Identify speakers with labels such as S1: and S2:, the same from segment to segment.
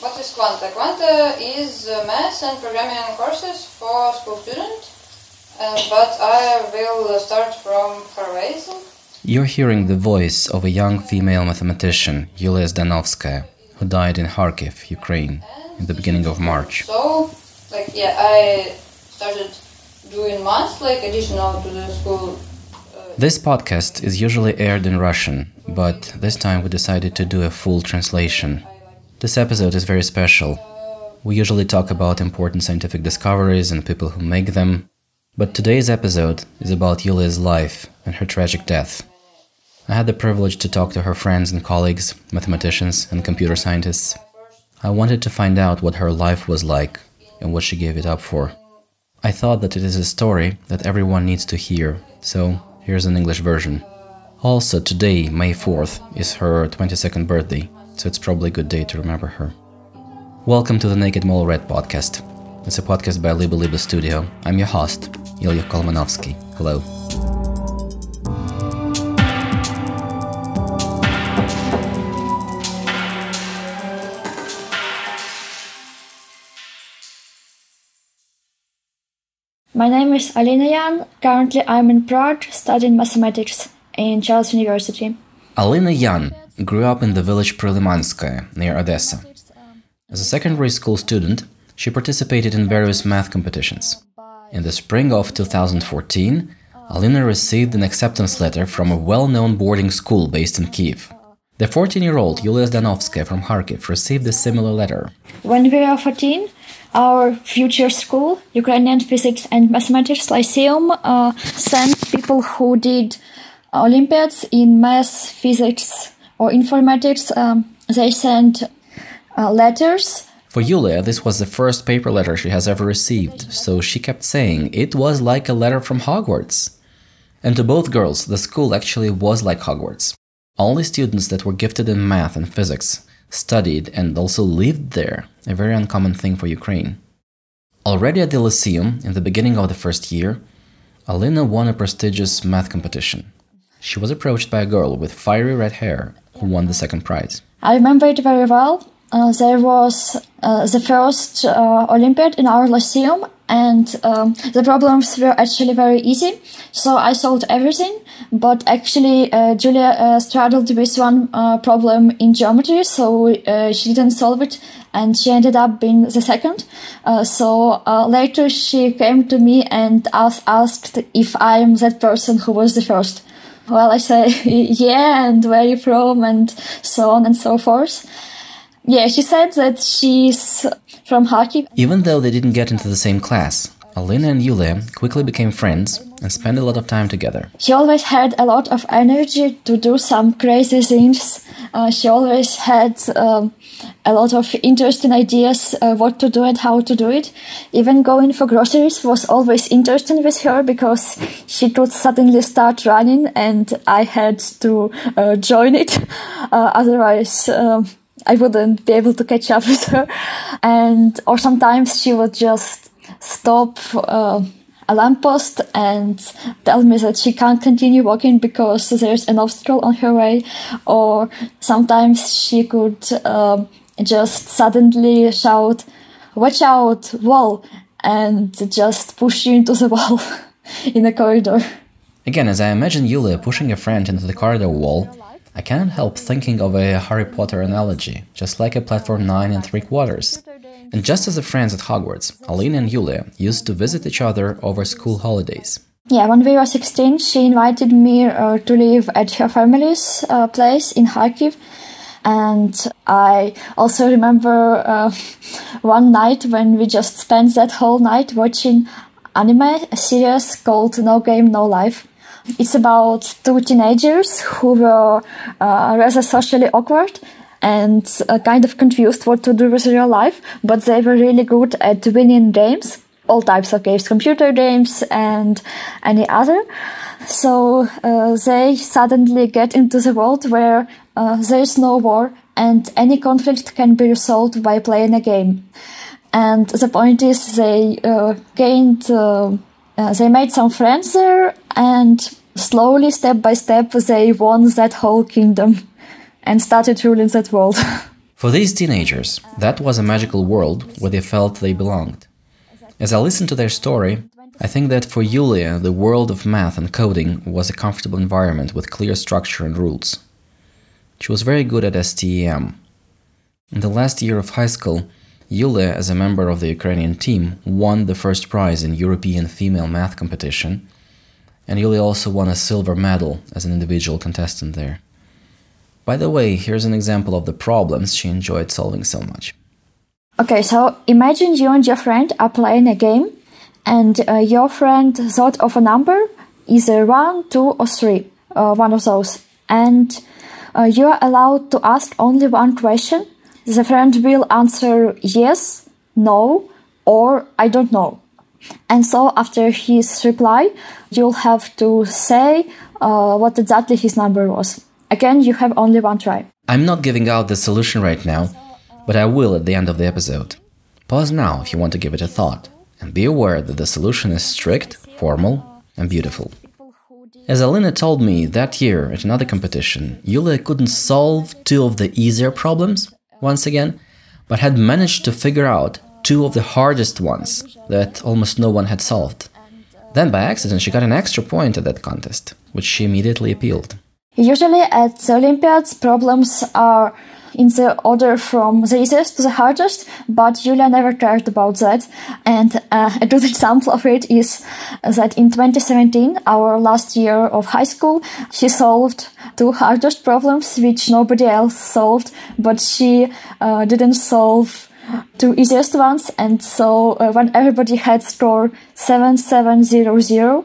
S1: What is Quanta? Quanta is uh, math and programming courses for school students, uh, but I will start from Horizon.
S2: You're hearing the voice of a young female mathematician, Yulia Zdanovskaya, who died in Kharkiv, Ukraine, in the beginning of March.
S1: So, like, yeah, I started doing math, like, additional to the school. Uh,
S2: This podcast is usually aired in Russian, but this time we decided to do a full translation. This episode is very special. We usually talk about important scientific discoveries and people who make them, but today's episode is about Yulia's life and her tragic death. I had the privilege to talk to her friends and colleagues, mathematicians and computer scientists. I wanted to find out what her life was like and what she gave it up for. I thought that it is a story that everyone needs to hear, so here's an English version. Also, today, May 4th, is her 22nd birthday, so it's probably a good day to remember her. Welcome to the Naked Mole Rat podcast. It's a podcast by Liba Liba Studio. I'm your host, Ilya Kolmanovsky. Hello.
S3: My name is Alina Yan. Currently, I'm in Prague studying mathematics in Charles University.
S2: Alina Yan grew up in the village Prilimanskaya near Odessa. As a secondary school student, she participated in various math competitions. In the spring of 2014, Alina received an acceptance letter from a well known boarding school based in Kiev. The 14 year old Yulia Zdanovskaya from Kharkiv received a similar letter.
S3: When we were 14, our future school, Ukrainian Physics and Mathematics Lyceum, uh, sent people who did Olympiads in math, physics, or informatics. Um, they sent uh, letters.
S2: For Yulia, this was the first paper letter she has ever received, so she kept saying it was like a letter from Hogwarts. And to both girls, the school actually was like Hogwarts. Only students that were gifted in math and physics studied and also lived there, a very uncommon thing for Ukraine. Already at the Lyceum, in the beginning of the first year, Alina won a prestigious math competition. She was approached by a girl with fiery red hair who won the second prize.
S3: I remember it very well. Uh, there was uh, the first uh, Olympiad in our Lyceum, and um, the problems were actually very easy. So I solved everything, but actually uh, Julia uh, struggled with one uh, problem in geometry, so she didn't solve it, and she ended up being the second. So later she came to me and asked, asked if I'm that person who was the first. Well, I say yeah, and where you from, and so on and so forth. Yeah, she said that she's from Kharkiv.
S2: Even though they didn't get into the same class, Alina and Yulia quickly became friends and spent a lot of time together.
S3: She always had a lot of energy to do some crazy things. Uh, she always had um, a lot of interesting ideas uh, what to do and how to do it. Even going for groceries was always interesting with her because she could suddenly start running and I had to uh, join it. Uh, otherwise, um, I wouldn't be able to catch up with her. And, or sometimes she would just stop, uh, a lamppost and tell me that she can't continue walking because there's an obstacle on her way. Or sometimes she could, um, just suddenly shout, watch out, wall, and just push you into the wall in a corridor.
S2: Again, as I imagine Yulia pushing a friend into the corridor wall, I cannot help thinking of a Harry Potter analogy, just like a platform 9 and 3 quarters. And just as the friends at Hogwarts, Alina and Yulia used to visit each other over school holidays.
S3: Yeah, when we were 16, she invited me uh, to live at her family's uh, place in Kharkiv. And I also remember uh, one night when we just spent that whole night watching anime, a series called No Game, No Life. It's about two teenagers who were uh, rather socially awkward and uh, kind of confused what to do with real life, but they were really good at winning games, all types of games, computer games and any other. So uh, they suddenly get into the world where uh, there is no war and any conflict can be resolved by playing a game. And the point is, they uh, gained, uh, uh, they made some friends there, and slowly, step by step, they won that whole kingdom and started ruling that world.
S2: For these teenagers, that was a magical world where they felt they belonged. As I listened to their story, I think that for Yulia, the world of math and coding was a comfortable environment with clear structure and rules. She was very good at STEM. In the last year of high school, Yulia, as a member of the Ukrainian team, won the first prize in European female math competition, and Yulia also won a silver medal as an individual contestant there. By the way, here's an example of the problems she enjoyed solving so much.
S3: Okay, so imagine you and your friend are playing a game, and uh, your friend thought of a number, either one, two, or three, uh, one of those, and uh, you are allowed to ask only one question. The friend will answer yes, no, or I don't know. And so after his reply, you'll have to say uh, what exactly his number was. Again, you have only one try.
S2: I'm not giving out the solution right now, but I will at the end of the episode. Pause now if you want to give it a thought, and be aware that the solution is strict, formal, and beautiful. As Alina told me that year at another competition, Yulia couldn't solve two of the easier problems, once again, but had managed to figure out two of the hardest ones that almost no one had solved. Then, by accident, she got an extra point at that contest, which she immediately appealed.
S3: Usually at the Olympiads, problems are in the order from the easiest to the hardest, but Julia never cared about that. And uh, a good example of it is that in 2017, our last year of high school, she solved two hardest problems which nobody else solved, but she uh, didn't solve two easiest ones. And so uh, when everybody had score 7700,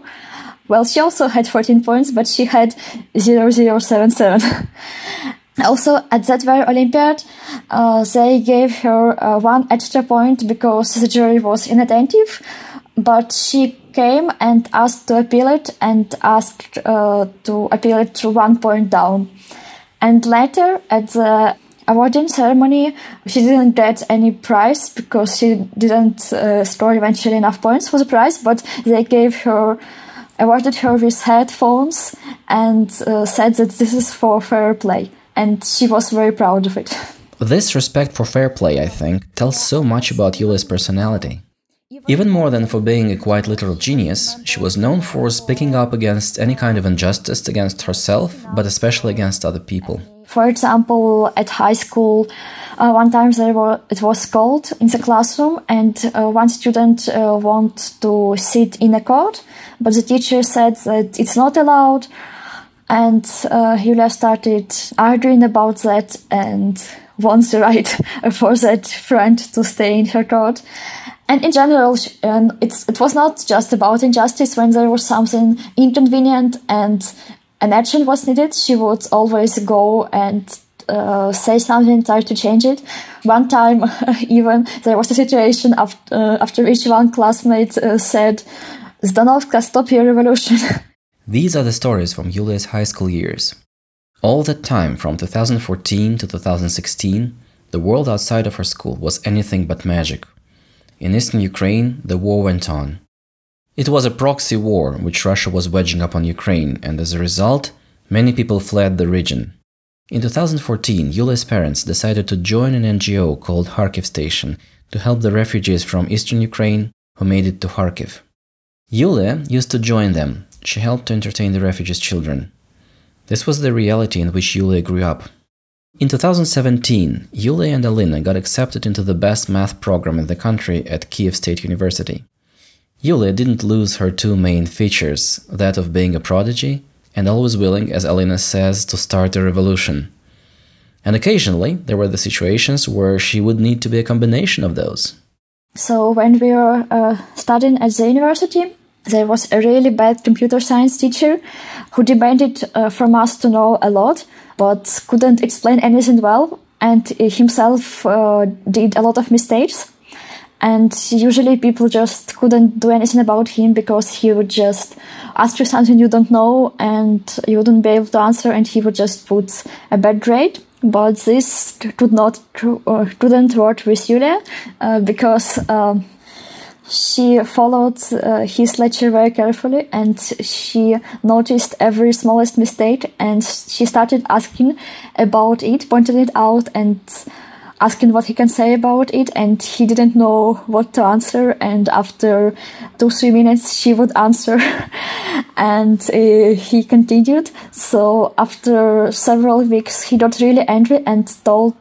S3: well, she also had 14 points, but she had 0077. also, at that very Olympiad, uh, they gave her uh, one extra point because the jury was inattentive, but she came and asked to appeal it and asked uh, to appeal it to one point down. And later, at the awarding ceremony, she didn't get any prize because she didn't uh, score eventually enough points for the prize, but they gave her awarded her with headphones and uh, said that this is for fair play. And she was very proud of it.
S2: This respect for fair play, I think, tells so much about Yulia's personality. Even more than for being a quite literal genius, she was known for speaking up against any kind of injustice against herself, but especially against other people.
S3: For example, at high school, uh, one time there were, it was cold in the classroom, and uh, one student uh, wanted to sit in a court, but the teacher said that it's not allowed. And uh, Julia started arguing about that and wants the right for that friend to stay in her court. And in general, it was not just about injustice when there was something inconvenient and an action was needed, she would always go and uh, say something, try to change it. One time, even there was a situation after, uh, after each one classmate uh, said, Zdanovka, stop your revolution.
S2: These are the stories from Yulia's high school years. All that time, from 2014 to 2016, the world outside of her school was anything but magic. In eastern Ukraine, the war went on. It was a proxy war which Russia was wedging up on Ukraine, and as a result, many people fled the region. In 2014, Yulia's parents decided to join an NGO called Kharkiv Station to help the refugees from eastern Ukraine who made it to Kharkiv. Yulia used to join them. She helped to entertain the refugees' children. This was the reality in which Yulia grew up. In 2017, Yulia and Alina got accepted into the best math program in the country at Kiev State University. Yulia didn't lose her two main features that of being a prodigy and always willing, as Alina says, to start a revolution. And occasionally, there were the situations where she would need to be a combination of those.
S3: So, when we were uh, studying at the university, there was a really bad computer science teacher who demanded uh, from us to know a lot, but couldn't explain anything well, and himself uh, did a lot of mistakes and usually people just couldn't do anything about him because he would just ask you something you don't know and you wouldn't be able to answer and he would just put a bad grade. But this could not or couldn't work with Julia uh, because um, she followed uh, his lecture very carefully and she noticed every smallest mistake and she started asking about it, pointed it out and asking what he can say about it and he didn't know what to answer and after two three minutes she would answer. And uh, he continued. So after several weeks he got really angry and told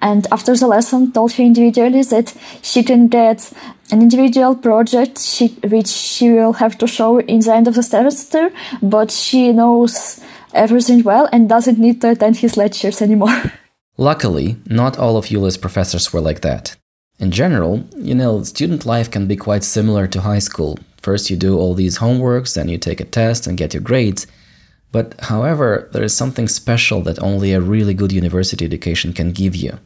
S3: and after the lesson told her individually that she can get an individual project she, which she will have to show in the end of the semester but she knows everything well and doesn't need to attend his lectures anymore
S2: Luckily, not all of Yulia's professors were like that. In general, you know, student life can be quite similar to high school. First, you do all these homeworks, then you take a test and get your grades. But however, there is something special that only a really good university education can give you.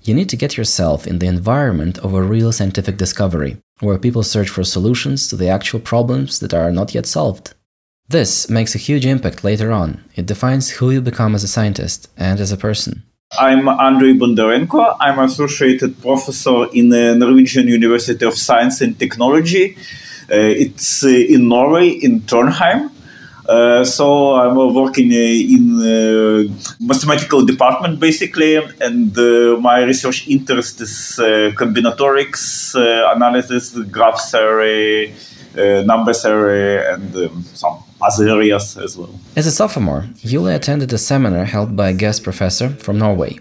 S2: You need to get yourself in the environment of a real scientific discovery, where people search for solutions to the actual problems that are not yet solved. This makes a huge impact later on. It defines who you become as a scientist and as a person.
S4: I'm Andrei Bondarenko. I'm associated professor in the Norwegian University of Science and Technology. Uh, it's uh, in Norway, in Trondheim. Uh, so I'm working uh, in uh, mathematical department basically, and uh, my research interest is combinatorics analysis, graph theory, number theory, and um, some other areas as well.
S2: As a sophomore, Yulia attended a seminar held by a guest professor from Norway.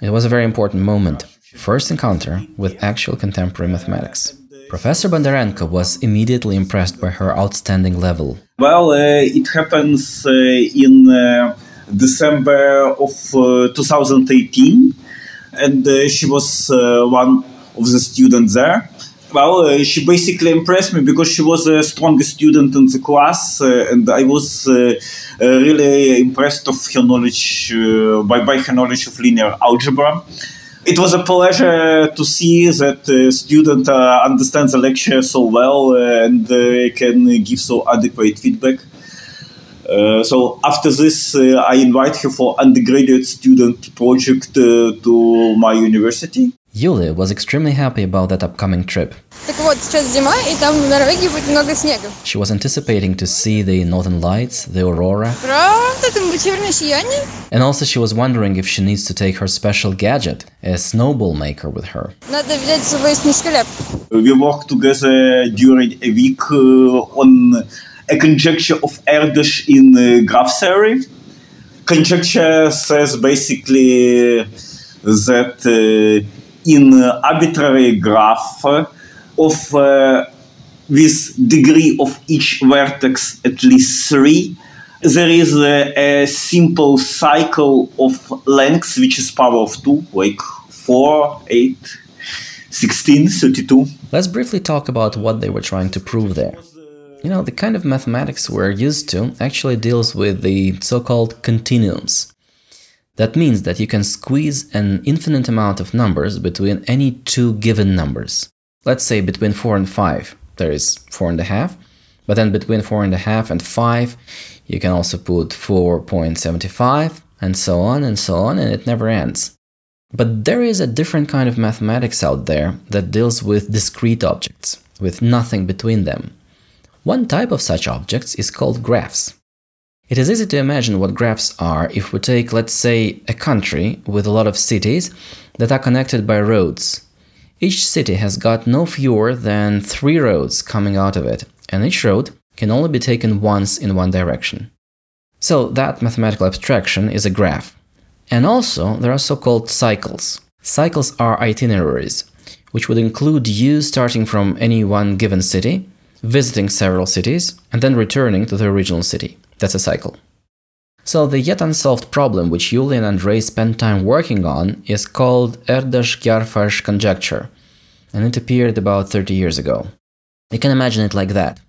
S2: It was a very important moment, first encounter with actual contemporary mathematics. Professor Bondarenko was immediately impressed by her outstanding level.
S4: Well, uh, it happens uh, in uh, December of uh, 2018, and uh, she was uh, one of the students there well, uh, she basically impressed me because she was the strongest student in the class, uh, and I was uh, uh really impressed of her knowledge uh, by, by her knowledge of linear algebra. It was a pleasure to see that a student uh, understands the lecture so well and can give so adequate feedback. so after this, I invite her for undergraduate student project to my university.
S2: Yulia was extremely happy about that upcoming trip.
S5: Так вот, сейчас зима, и там в Норвегии будет много снега.
S2: She was anticipating to see the northern lights, the aurora. And also she was wondering if she needs to take her special gadget, a snowball maker with her.
S4: We worked together during a week uh, on a conjecture of Erdős in uh, graph theory. Conjecture says basically that uh, in arbitrary graph of uh, with degree of each vertex at least three. There is a, a, simple cycle of lengths which is power of 2 like 4 8 16 32
S2: let's briefly talk about what they were trying to prove there. You know the kind of mathematics we're used to actually deals with the so-called continuums that means that you can squeeze an infinite amount of numbers between any two given numbers. Let's say between 4 and 5, there is 4.5, but then between 4.5 and 5, you can also put 4.75, and so on and so on, and it never ends. But there is a different kind of mathematics out there that deals with discrete objects, with nothing between them. One type of such objects is called graphs. It is easy to imagine what graphs are if we take, let's say, a country with a lot of cities that are connected by roads. Each city has got no fewer than three roads coming out of it, and each road can only be taken once in one direction. So that mathematical abstraction is a graph. And also, there are so called cycles. Cycles are itineraries, which would include you starting from any one given city, visiting several cities, and then returning to the original city. That's a cycle. So the yet unsolved problem which Yulia and Ray spent time working on is called Erdős-Gyarfas conjecture, and it appeared about 30 years ago. You can imagine it like that.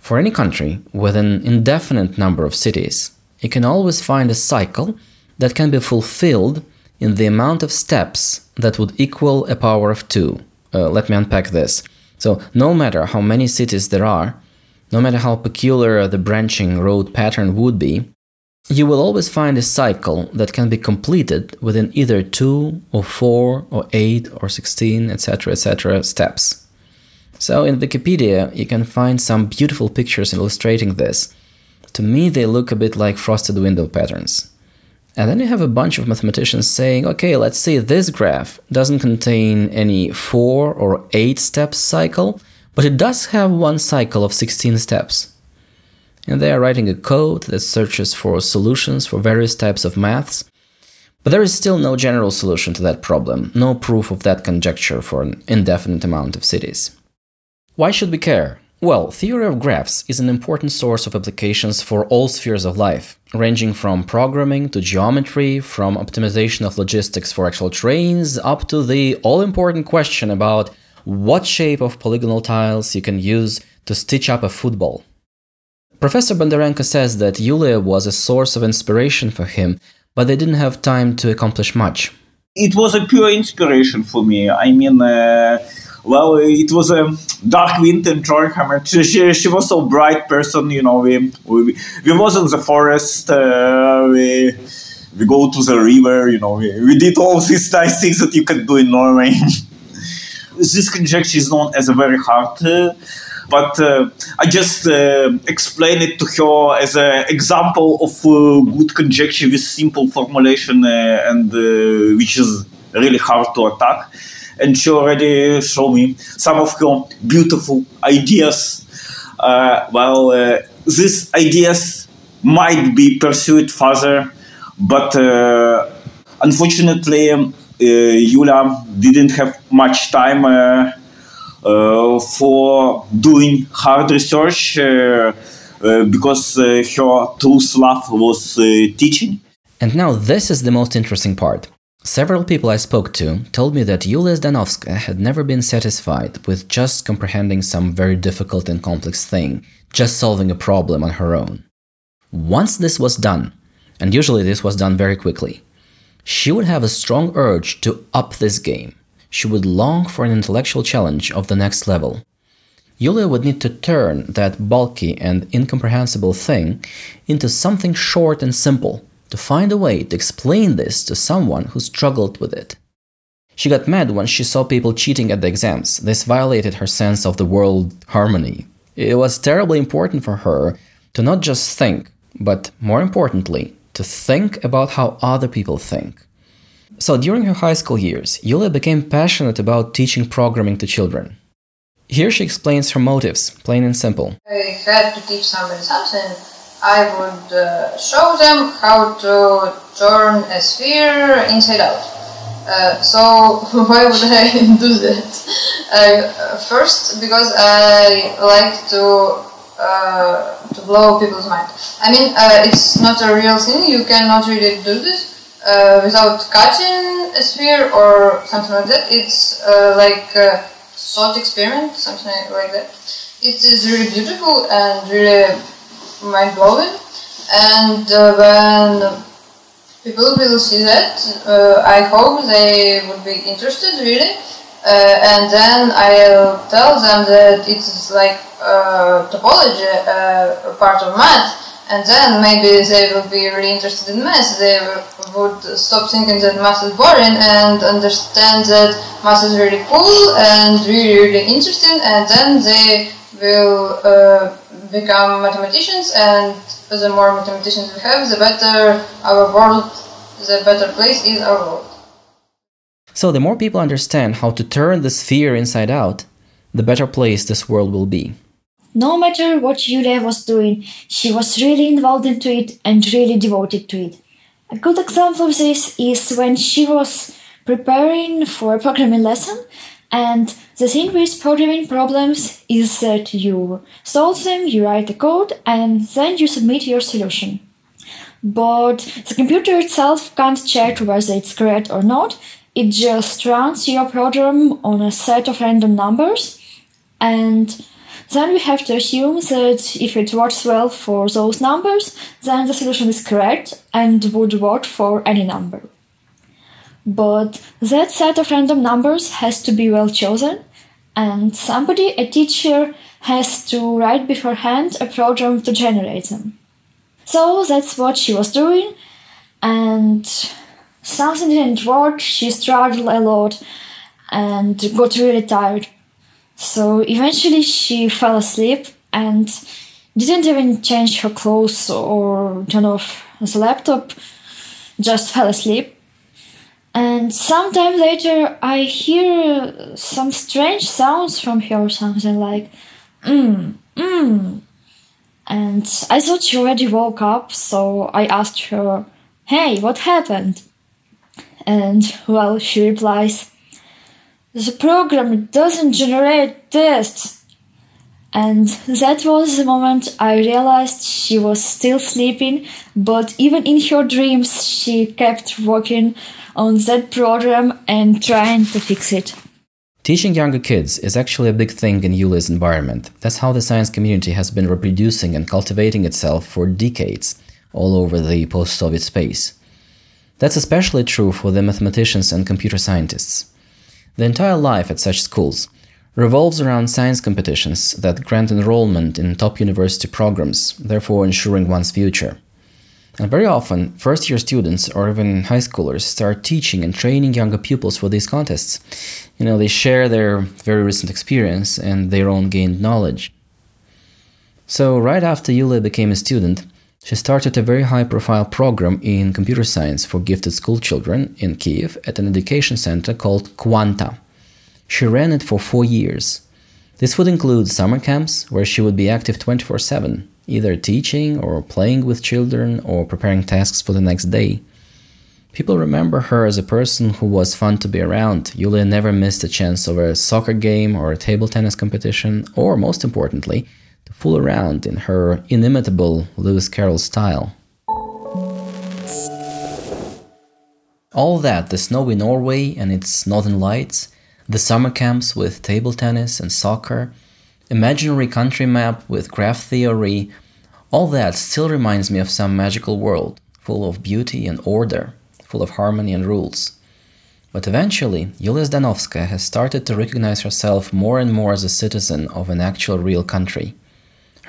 S2: For any country with an indefinite number of cities, you can always find a cycle that can be fulfilled in the amount of steps that would equal a power of 2. Uh, let me unpack this. So, no matter how many cities there are, no matter how peculiar the branching road pattern would be, you will always find a cycle that can be completed within either 2 or 4 or 8 or 16, etc., etc. steps. So in Wikipedia, you can find some beautiful pictures illustrating this. To me, they look a bit like frosted window patterns. And then you have a bunch of mathematicians saying, okay, let's see, this graph doesn't contain any four or eight steps cycle, but it does have one cycle of 16 steps. And they are writing a code that searches for solutions for various types of maths. But there is still no general solution to that problem, no proof of that conjecture for an indefinite amount of cities. Why should we care? Well, theory of graphs is an important source of applications for all spheres of life, ranging from programming to geometry, from optimization of logistics for actual trains, up to the all important question about what shape of polygonal tiles you can use to stitch up a football. Professor Bondarenko says that Yulia was a source of inspiration for him, but they didn't have time to accomplish much.
S4: It was a pure inspiration for me. I mean, uh, well, it was a dark winter in Trondheim. She, she, she was so bright person, you know. We we, we was in the forest. Uh, we we go to the river, you know. We, we did all these nice things that you can do in Norway. this conjecture is known as a very hard. Uh, but uh, I just uh, explain it to her as an example of uh, good conjecture with simple formulation uh, and which is really hard to attack and she already showed me some of her beautiful ideas. Well, these ideas might be pursued further, but unfortunately, um, Yulia didn't have much time uh, uh, for doing hard research uh, because her true love was teaching.
S2: And now, this is the most interesting part. Several people I spoke to told me that Yulia Zdanovska had never been satisfied with just comprehending some very difficult and complex thing, just solving a problem on her own. Once this was done, and usually this was done very quickly, she would have a strong urge to up this game. She would long for an intellectual challenge of the next level. Yulia would need to turn that bulky and incomprehensible thing into something short and simple to find a way to explain this to someone who struggled with it. She got mad when she saw people cheating at the exams. This violated her sense of the world harmony. It was terribly important for her to not just think, but more importantly, to think about how other people think. So during her high school years, Yulia became passionate about teaching programming to children. Here she explains her motives, plain and simple.
S1: I had to teach somebody something I would uh, show them how to turn a sphere inside out. Uh, so why would I do that? Uh, first, because I like to uh, to blow people's mind. I mean, uh, it's not a real thing. You cannot really do this uh, without cutting a sphere or something like that. It's like a thought experiment, something like that. It is really beautiful and really mind blowing. And uh, when people will see that, uh, I hope they would be interested really. Uh, and then I'll tell them that it's like topology, part of math and then maybe they will be really interested in math. They would stop thinking that math is boring and understand that math is really cool and really, really interesting, and then they will uh, become mathematicians, and the more mathematicians we have, the better our world, the better place is our world.
S2: So, the more people understand how to turn the sphere inside out, the better place this world will be.
S3: No matter what Yulia was doing, she was really involved into it and really devoted to it. A good example of this is when she was preparing for a programming lesson and the thing with programming problems is that you solve them, you write the code, and then you submit your solution. But the computer itself can't check whether it's correct or not. It just runs your program on a set of random numbers, and then we have to assume that if it works well for those numbers, then the solution is correct and would work for any number. But that set of random numbers has to be well chosen, and somebody, a teacher, has to write beforehand a program to generate them. So that's what she was doing, and something didn't work, she struggled a lot and got really tired. So eventually she fell asleep and didn't even change her clothes or turn off the laptop just fell asleep. And sometime later, I hear some strange sounds from her, something like, mm, mm. And I thought she already woke up, so I asked her, Hey, what happened? And, well, she replies, The program doesn't generate tests. And that was the moment I realized she was still sleeping, but even in her dreams, she kept working on that program and trying to fix it.
S2: Teaching younger kids is actually a big thing in Yulia's environment. That's how the science community has been reproducing and cultivating itself for decades all over the post Soviet space. That's especially true for the mathematicians and computer scientists. The entire life at such schools revolves around science competitions that grant enrollment in top university programs, therefore ensuring one's future. And very often, first year students or even high schoolers start teaching and training younger pupils for these contests. You know, they share their very recent experience and their own gained knowledge. So, right after Yulia became a student, she started a very high profile program in computer science for gifted school children in Kiev at an education center called Quanta. She ran it for four years. This would include summer camps where she would be active 24 7, either teaching or playing with children or preparing tasks for the next day. People remember her as a person who was fun to be around. Yulia never missed a chance of a soccer game or a table tennis competition, or most importantly, to fool around in her inimitable Lewis Carroll style. All that, the snowy Norway and its northern lights, the summer camps with table tennis and soccer, imaginary country map with graph theory, all that still reminds me of some magical world, full of beauty and order, full of harmony and rules. But eventually, Yulia Zdanovskaya has started to recognize herself more and more as a citizen of an actual real country.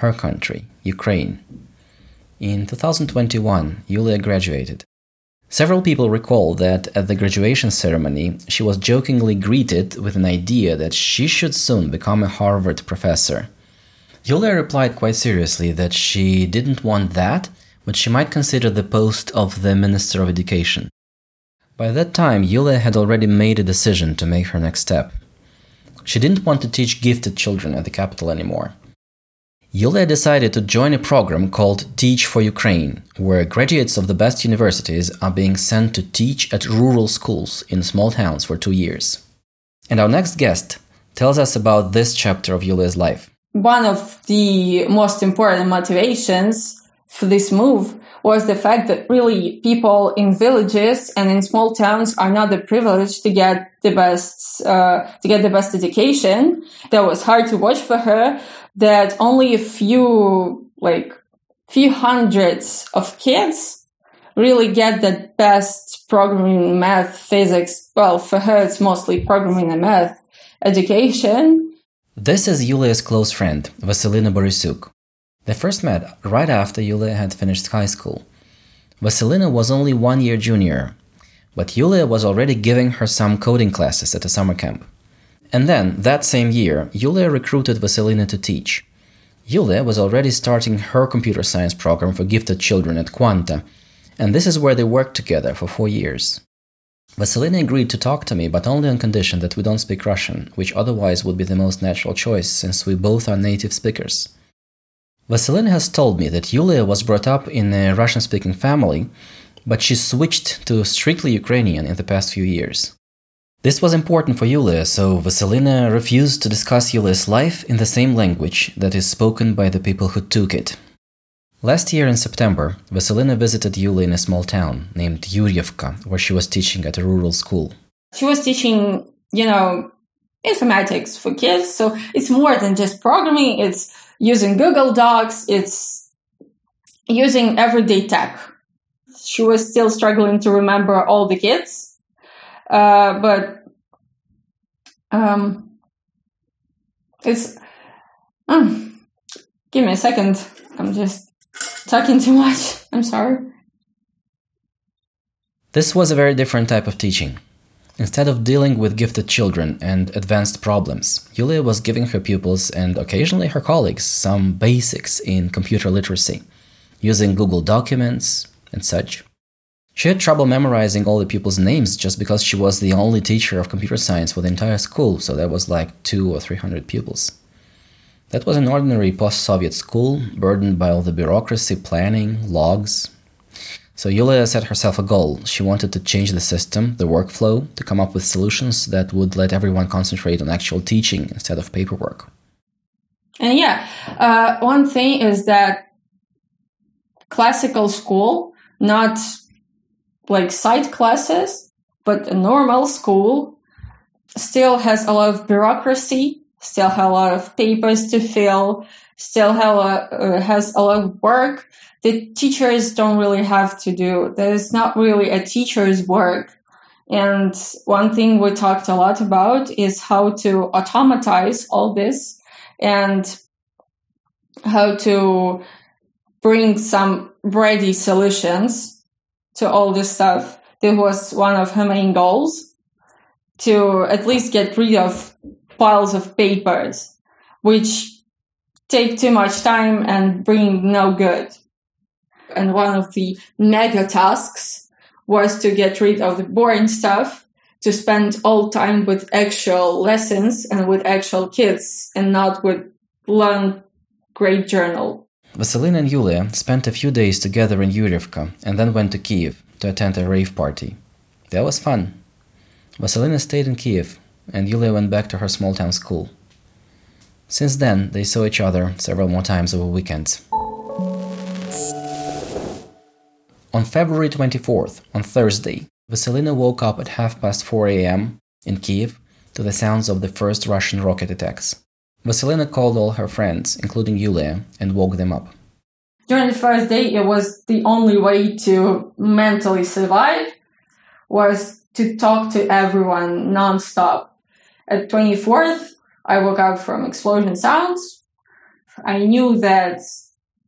S2: Her country, Ukraine. In 2021, Yulia graduated. Several people recall that at the graduation ceremony, she was jokingly greeted with an idea that she should soon become a Harvard professor. Yulia replied quite seriously that she didn't want that, but she might consider the post of the Minister of Education. By that time, Yulia had already made a decision to make her next step. She didn't want to teach gifted children at the capital anymore. Yulia decided to join a program called Teach for Ukraine, where graduates of the best universities are being sent to teach at rural schools in small towns for two years. And our next guest tells us about this chapter of Yulia's life.
S5: One of the most important motivations for this move was the fact that really people in villages and in small towns are not the privileged to get the best uh, to get the best education. That was hard to watch for her. That only a few like few hundreds of kids really get the best programming, math, physics. Well, for her, it's mostly programming and math education.
S2: This is Yulia's close friend, Vasilina Borisuk. They first met right after Yulia had finished high school. Vasilina was only one year junior, but Yulia was already giving her some coding classes at a summer camp. And then, that same year, Yulia recruited Vasilina to teach. Yulia was already starting her computer science program for gifted children at Quanta, and this is where they worked together for four years. Vasilina agreed to talk to me, but only on condition that we don't speak Russian, which otherwise would be the most natural choice since we both are native speakers. Vasilina has told me that Yulia was brought up in a Russian speaking family, but she switched to strictly Ukrainian in the past few years. This was important for Yulia, so Vasilina refused to discuss Yulia's life in the same language that is spoken by the people who took it. Last year in September, Vasilina visited Yulia in a small town named Yuryevka, where she was teaching at a rural school.
S5: She was teaching, you know, informatics for kids, so it's more than just programming, it's using Google Docs, it's using everyday tech. She was still struggling to remember all the kids, uh, but um, it's. Um, give me a second. I'm just talking too much. I'm sorry.
S2: This was a very different type of teaching. Instead of dealing with gifted children and advanced problems, Yulia was giving her pupils and occasionally her colleagues some basics in computer literacy, using Google Documents and such. She had trouble memorizing all the pupils' names just because she was the only teacher of computer science for the entire school, so that was like two or three hundred pupils. That was an ordinary post Soviet school, burdened by all the bureaucracy, planning, logs. So Yulia set herself a goal. She wanted to change the system, the workflow, to come up with solutions that would let everyone concentrate on actual teaching instead of paperwork.
S5: And yeah, uh, one thing is that classical school, not like side classes, but a normal school still has a lot of bureaucracy, still have a lot of papers to fill, still have a, uh, has a lot of work the teachers don't really have to do. There's not really a teacher's work. And one thing we talked a lot about is how to automatize all this and how to bring some ready solutions to all this stuff. That was one of her main goals to at least get rid of piles of papers, which take too much time and bring no good. And one of the mega tasks was to get rid of the boring stuff, to spend all time with actual lessons and with actual kids and not with long grade journal.
S2: Vasilina and Yulia spent a few days together in Yurivka and then went to Kiev to attend a rave party. That was fun. Vasilina stayed in Kiev and Yulia went back to her small town school. Since then, they saw each other several more times over weekends. On February 24th, on Thursday, Vasilina woke up at half past 4 am in Kiev to the sounds of the first Russian rocket attacks. Vasilina called all her friends, including Yulia, and woke them up.
S5: During the first day, it was the only way to mentally survive was to talk to everyone nonstop. At 24th, I woke up from explosion sounds. I knew that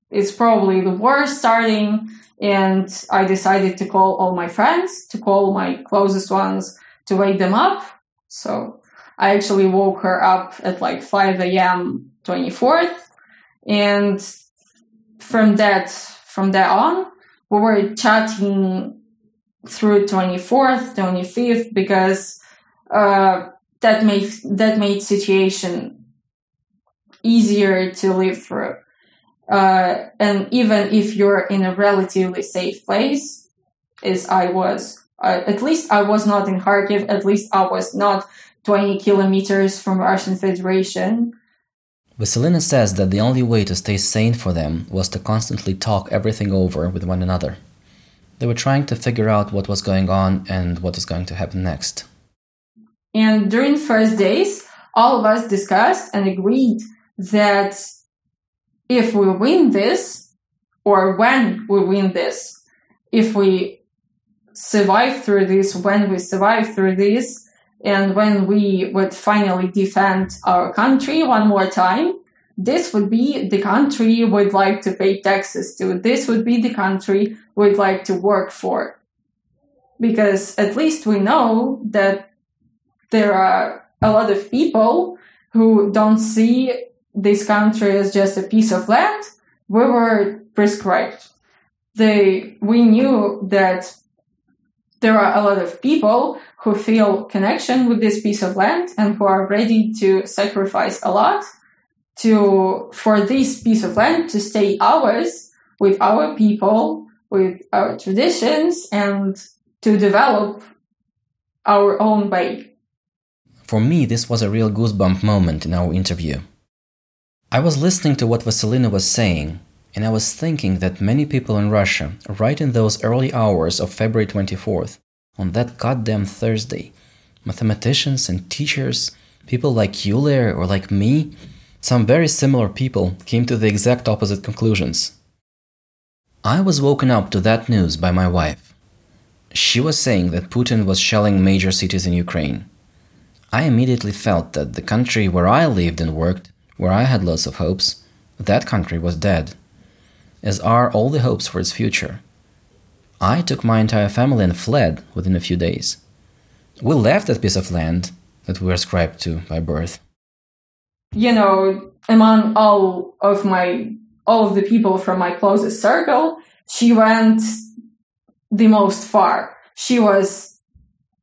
S5: it's probably the war starting and I decided to call all my friends, to call my closest ones to wake them up. So I actually woke her up at like 5 a.m. 24th. And from that, from that on, we were chatting through 24th, 25th, because, uh, that makes, that made situation easier to live through. Uh, and even if you're in a relatively safe place, as I was, uh, at least I was not in Kharkiv, at least I was not 20 kilometers from Russian Federation.
S2: Vasilina says that the only way to stay sane for them was to constantly talk everything over with one another. They were trying to figure out what was going on and what was going to happen next.
S5: And during first days, all of us discussed and agreed that if we win this, or when we win this, if we survive through this, when we survive through this, and when we would finally defend our country one more time, this would be the country we'd like to pay taxes to. This would be the country we'd like to work for. Because at least we know that there are a lot of people who don't see this country is just a piece of land, we were prescribed. They, we knew that there are a lot of people who feel connection with this piece of land and who are ready to sacrifice a lot to, for this piece of land to stay ours with our people, with our traditions and to develop our own way.
S2: For me, this was a real goosebump moment in our interview. I was listening to what Vasilina was saying, and I was thinking that many people in Russia, right in those early hours of February 24th, on that goddamn Thursday, mathematicians and teachers, people like Yulia or like me, some very similar people came to the exact opposite conclusions. I was woken up to that news by my wife. She was saying that Putin was shelling major cities in Ukraine. I immediately felt that the country where I lived and worked where I had lots of hopes, that country was dead, as are all the hopes for its future. I took my entire family and fled within a few days. We left that piece of land that we were ascribed to by birth.
S5: You know, among all of my all of the people from my closest circle, she went the most far. She was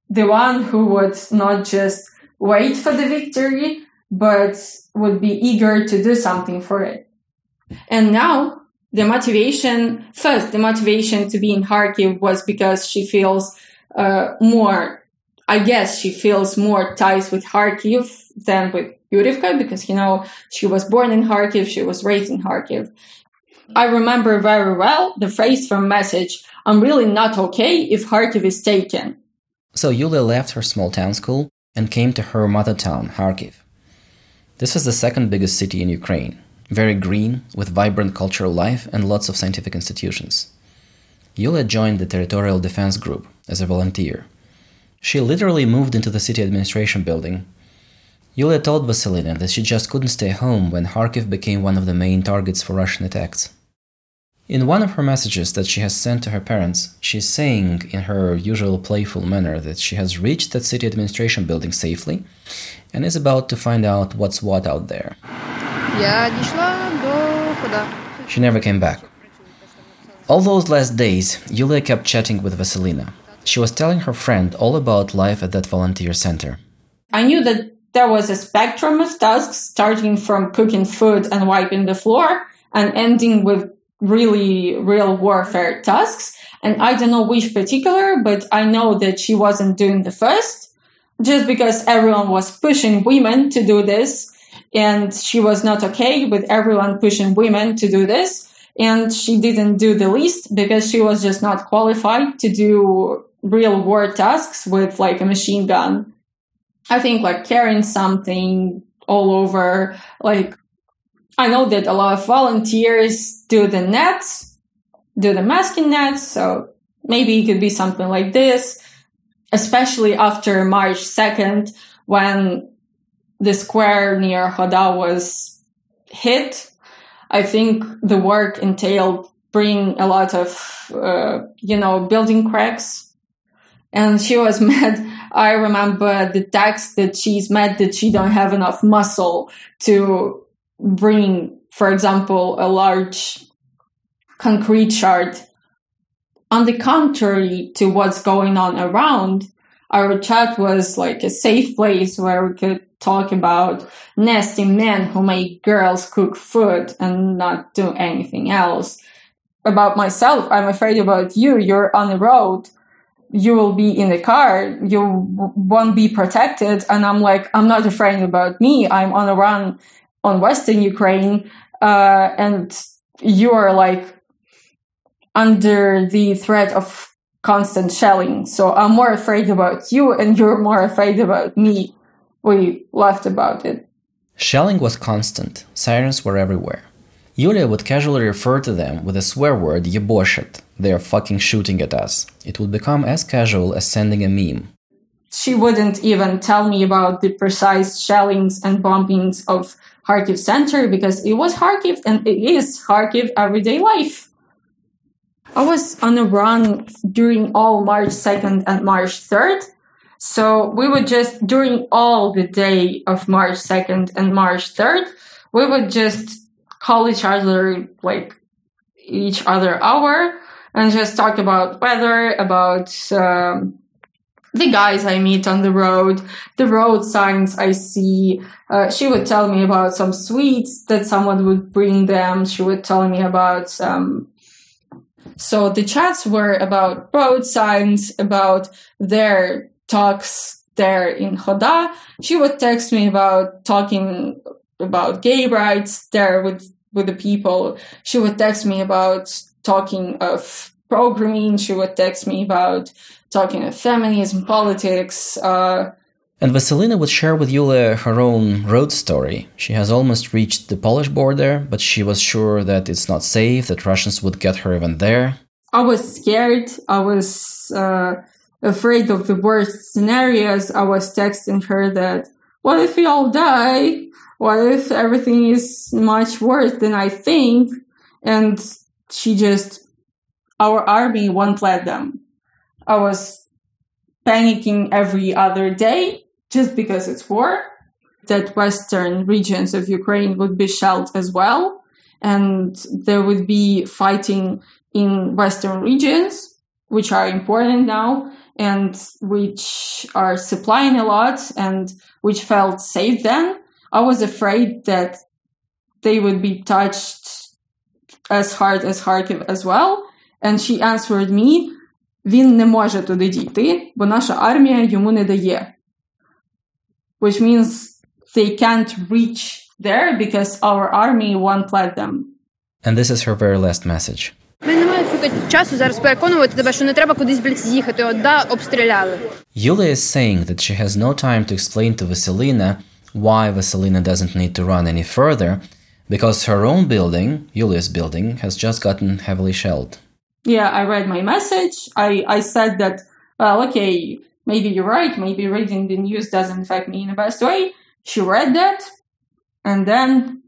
S5: the one who would not just wait for the victory, but would be eager to do something for it. And now the motivation, first, the motivation to be in Kharkiv was because she feels uh, more, I guess she feels more ties with Kharkiv than with Yurivka because, you know, she was born in Kharkiv, she was raised in Kharkiv. I remember very well the phrase from message, I'm really not okay if Kharkiv is taken.
S2: So Yulia left her small town school and came to her mother town, Kharkiv. This is the second biggest city in Ukraine, very green, with vibrant cultural life and lots of scientific institutions. Yulia joined the Territorial Defense Group as a volunteer. She literally moved into the city administration building. Yulia told Vasilina that she just couldn't stay home when Kharkiv became one of the main targets for Russian attacks. In one of her messages that she has sent to her parents, she is saying in her usual playful manner that she has reached that city administration building safely and is about to find out what's what out there. She never came back. All those last days, Yulia kept chatting with Vasilina. She was telling her friend all about life at that volunteer center.
S5: I knew that there was a spectrum of tasks starting from cooking food and wiping the floor and ending with really real warfare tasks. And I don't know which particular, but I know that she wasn't doing the first just because everyone was pushing women to do this. And she was not okay with everyone pushing women to do this and she didn't do the least because she was just not qualified to do real war tasks with like a machine gun. I think like carrying something all over, like I know that a lot of volunteers do the nets, do the masking nets, so maybe it could be something like this, especially after March 2nd when the square near Hoda was hit I think the work entailed bringing a lot of, uh, you know, building cracks. And she was mad. I remember the text that she's mad that she don't have enough muscle to bring, for example, a large concrete shard. On the contrary to what's going on around, our chat was like a safe place where we could talk about nasty men who make girls cook food and not do anything else. About myself, I'm afraid about you. You're on the road. You will be in the car. You won't be protected. And I'm like, I'm not afraid about me. I'm on a run on Western Ukraine. Uh, and you are like under the threat of constant shelling. So I'm more afraid about you and you're more afraid about me we laughed about it.
S2: Shelling was constant, sirens were everywhere. Yulia would casually refer to them with a swear word yeboshet, they are fucking shooting at us. It would become as casual as sending a meme.
S5: She wouldn't even tell me about the precise shellings and bombings of Kharkiv center because it was Kharkiv and it is Kharkiv everyday life. I was on a run during all March 2nd and March 3rd so we would just, during all the day of March 2nd and March 3rd, we would just call each other like each other hour and just talk about weather, about um, the guys I meet on the road, the road signs I see. Uh, she would tell me about some sweets that someone would bring them. She would tell me about some. So the chats were about road signs, about their talks there in Hoda, she would text me about talking about gay rights there with, with the people. She would text me about talking of programming. She would text me about talking of feminism, politics, uh,
S2: and Vasilina would share with Yulia her own road story. She has almost reached the Polish border, but she was sure that it's not safe, that Russians would get her even there.
S5: I was scared. I was uh, afraid of the worst scenarios, I was texting her that, what if we all die? What if everything is much worse than I think? And she just, our army won't let them. I was panicking every other day just because it's war, that western regions of Ukraine would be shelled as well. And there would be fighting in western regions which are important now and which are supplying a lot and which felt safe then. I was afraid that they would be touched as hard as Kharkiv as well. And she answered me, він не може туди дійти, бо наша армія йому не дає. Which means they can't reach there because our army won't let them.
S2: And this is her very last message.
S6: Мене немає часу зараз переконувати тебе, що не треба кудись блядь, з'їхати. От да, обстріляли.
S2: Is saying that she has no time to explain to Vasilina why Vasilina doesn't need to run any further because her own building, Yulia's building, has just gotten heavily shelled.
S5: Yeah, I read my message. I, I said that, well, okay, maybe you're right. Maybe reading the news doesn't affect me in the best way. She read that, and then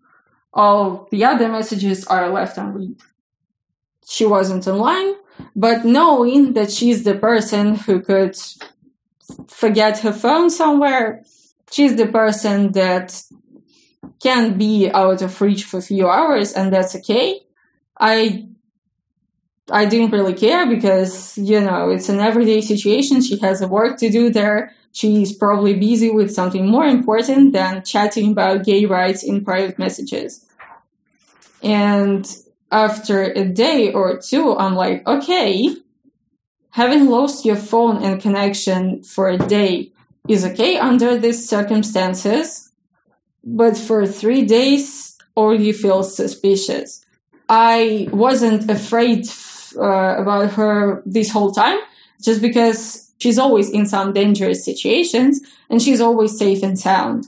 S5: all the other messages are left unread she wasn't online, but knowing that she's the person who could forget her phone somewhere, she's the person that can be out of reach for a few hours and that's okay. I I didn't really care because, you know, it's an everyday situation. She has a work to do there. She's probably busy with something more important than chatting about gay rights in private messages. And after a day or two, I'm like, okay, having lost your phone and connection for a day is okay under these circumstances, but for three days, all you feel suspicious. I wasn't afraid uh, about her this whole time, just because she's always in some dangerous situations and she's always safe and sound.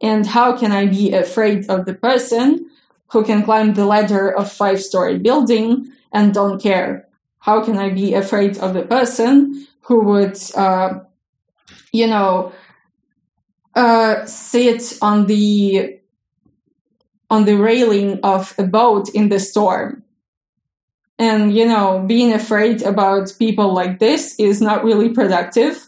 S5: And how can I be afraid of the person who can climb the ladder of five story building and don't care? How can I be afraid of the person who would, uh, you know, uh, sit on the on the railing of a boat in the storm? And you know, being afraid about people like this is not really productive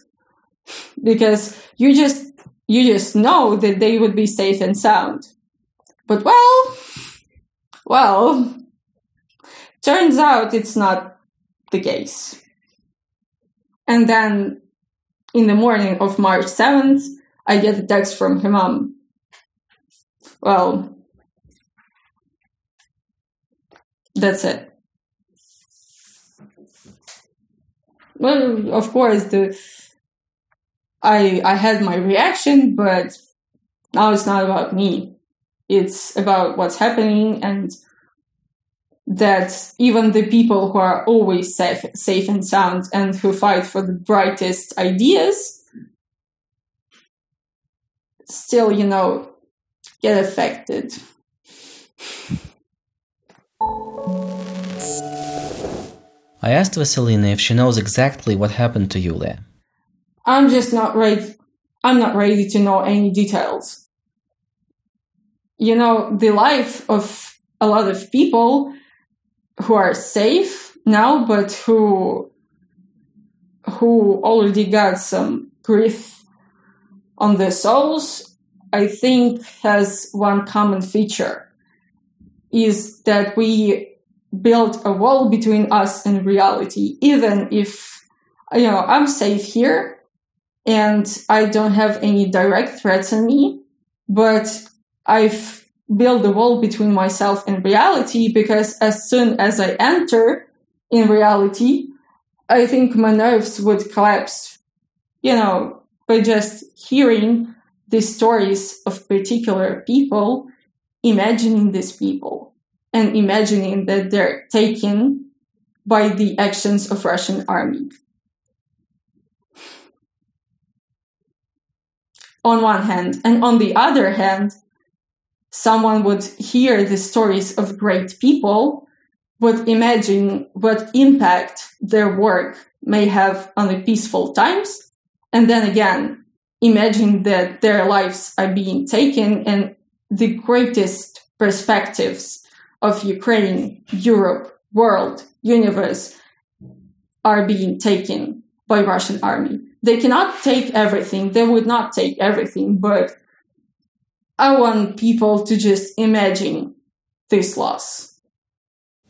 S5: because you just you just know that they would be safe and sound. But well, well, turns out it's not the case. And then in the morning of March 7th, I get a text from her mom. Well, that's it. Well, of course, the I I had my reaction, but now it's not about me. It's about what's happening and that even the people who are always safe, safe and sound and who fight for the brightest ideas still, you know, get affected.
S2: I asked Vasilina if she knows exactly what happened to Yulia.
S5: I'm just not ready. I'm not ready to know any details you know, the life of a lot of people who are safe now, but who who already got some grief on their souls, I think has one common feature is that we build a wall between us and reality, even if you know I'm safe here and I don't have any direct threats on me, but I've built a wall between myself and reality because as soon as I enter in reality, I think my nerves would collapse, you know, by just hearing the stories of particular people, imagining these people and imagining that they're taken by the actions of Russian army. On one hand, and on the other hand, someone would hear the stories of great people, would imagine what impact their work may have on the peaceful times, and then again, imagine that their lives are being taken and the greatest perspectives of Ukraine, Europe, world, universe are being taken by Russian army. They cannot take everything. They would not take everything, but I want people to just imagine this loss.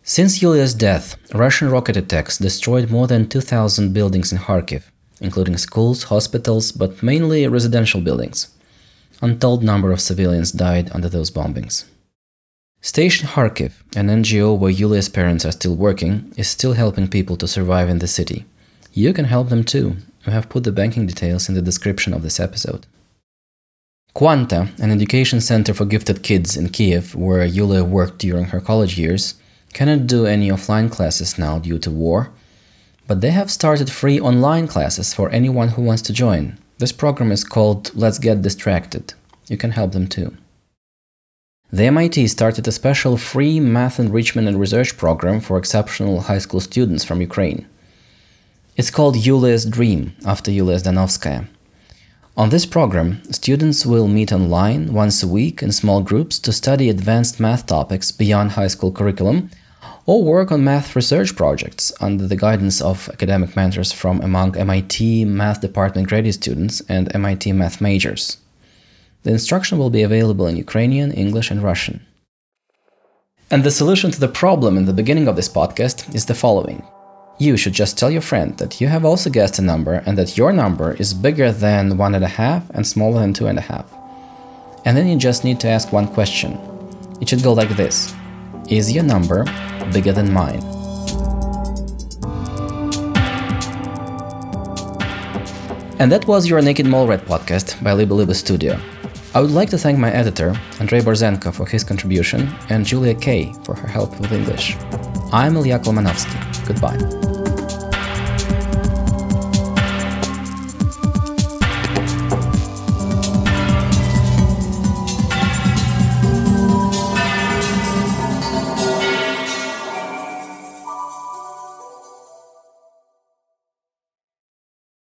S2: Since Yulia's death, Russian rocket attacks destroyed more than 2,000 buildings in Kharkiv, including schools, hospitals, but mainly residential buildings. Untold number of civilians died under those bombings. Station Kharkiv, an NGO where Yulia's parents are still working, is still helping people to survive in the city. You can help them too. We have put the banking details in the description of this episode. Quanta, an education center for gifted kids in Kiev, where Yulia worked during her college years, cannot do any offline classes now due to war, but they have started free online classes for anyone who wants to join. This program is called Let's Get Distracted. You can help them too. The MIT started a special free math enrichment and research program for exceptional high school students from Ukraine. It's called Yulia's Dream, after Yulia Zdanovskaya. On this program, students will meet online once a week in small groups to study advanced math topics beyond high school curriculum or work on math research projects under the guidance of academic mentors from among MIT Math Department graduate students and MIT math majors. The instruction will be available in Ukrainian, English, and Russian. And the solution to the problem in the beginning of this podcast is the following you should just tell your friend that you have also guessed a number and that your number is bigger than 1.5 and smaller than 2.5. And then you just need to ask one question. It should go like this Is your number bigger than mine? And that was your Naked Mole Rat podcast by Liba Studio. I would like to thank my editor, Andrei Borzenko, for his contribution, and Julia Kay for her help with English. I'm Ilya Kolmanovsky. Goodbye.